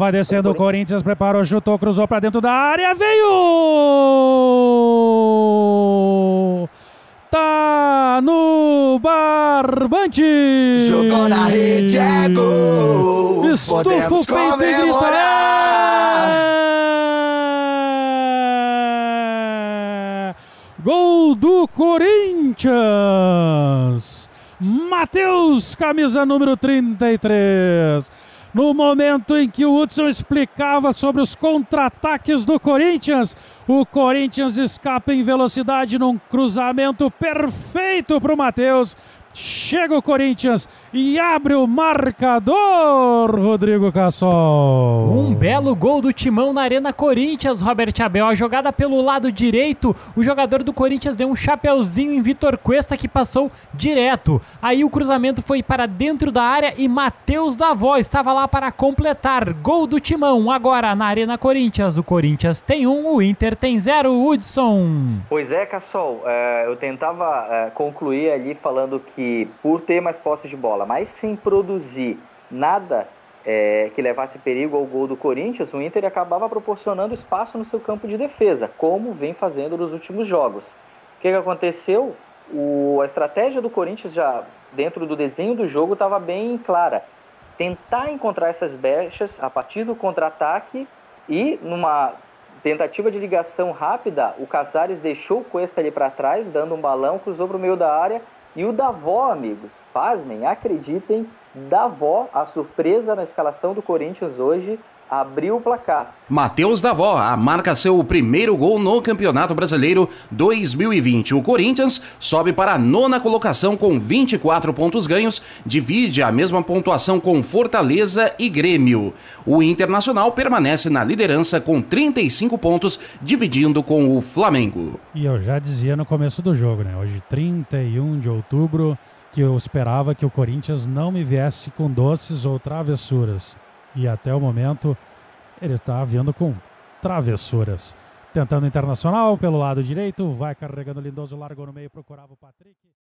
Vai descendo o Corinthians, preparou, chutou, cruzou para dentro da área, veio! Tá no barbante! Jogou na rede, é gol! Estufa o Podemos peito e grita! "É!" Gol do Corinthians! Matheus, camisa número 33. No momento em que o Hudson explicava sobre os contra-ataques do Corinthians, o Corinthians escapa em velocidade num cruzamento perfeito para o Matheus. Chega o Corinthians e abre o marcador, Rodrigo Cassol. Um belo gol do Timão na Arena Corinthians, Robert Abel. A jogada pelo lado direito, o jogador do Corinthians deu um chapeuzinho em Vitor Cuesta que passou direto. Aí o cruzamento foi para dentro da área e Matheus Davó estava lá para completar. Gol do Timão agora na Arena Corinthians. O Corinthians tem um, o Inter tem zero. Hudson. Pois é, Cassol, é, eu tentava é, concluir ali falando que por ter mais posse de bola, mas sem produzir nada é, que levasse perigo ao gol do Corinthians, o Inter acabava proporcionando espaço no seu campo de defesa, como vem fazendo nos últimos jogos. O que, que aconteceu? O, a estratégia do Corinthians já dentro do desenho do jogo estava bem clara. Tentar encontrar essas brechas a partir do contra-ataque e numa tentativa de ligação rápida, o Casares deixou o Cuesta ali para trás, dando um balão, cruzou para o meio da área e o Davó, amigos, pasmem, acreditem, Davó, a surpresa na escalação do Corinthians hoje, abriu o placar. Matheus Davó marca seu primeiro gol no Campeonato Brasileiro 2020. O Corinthians sobe para a nona colocação com 24 pontos ganhos, divide a mesma pontuação com Fortaleza e Grêmio. O Internacional permanece na liderança com 35 pontos, dividindo com o Flamengo. E eu já dizia no começo do jogo, né? Hoje, 31 de outubro, que eu esperava que o Corinthians não me viesse com doces ou travessuras. E até o momento, ele está vindo com travessuras. Tentando internacional pelo lado direito, vai carregando Lindoso, largou no meio, procurava o Patrick.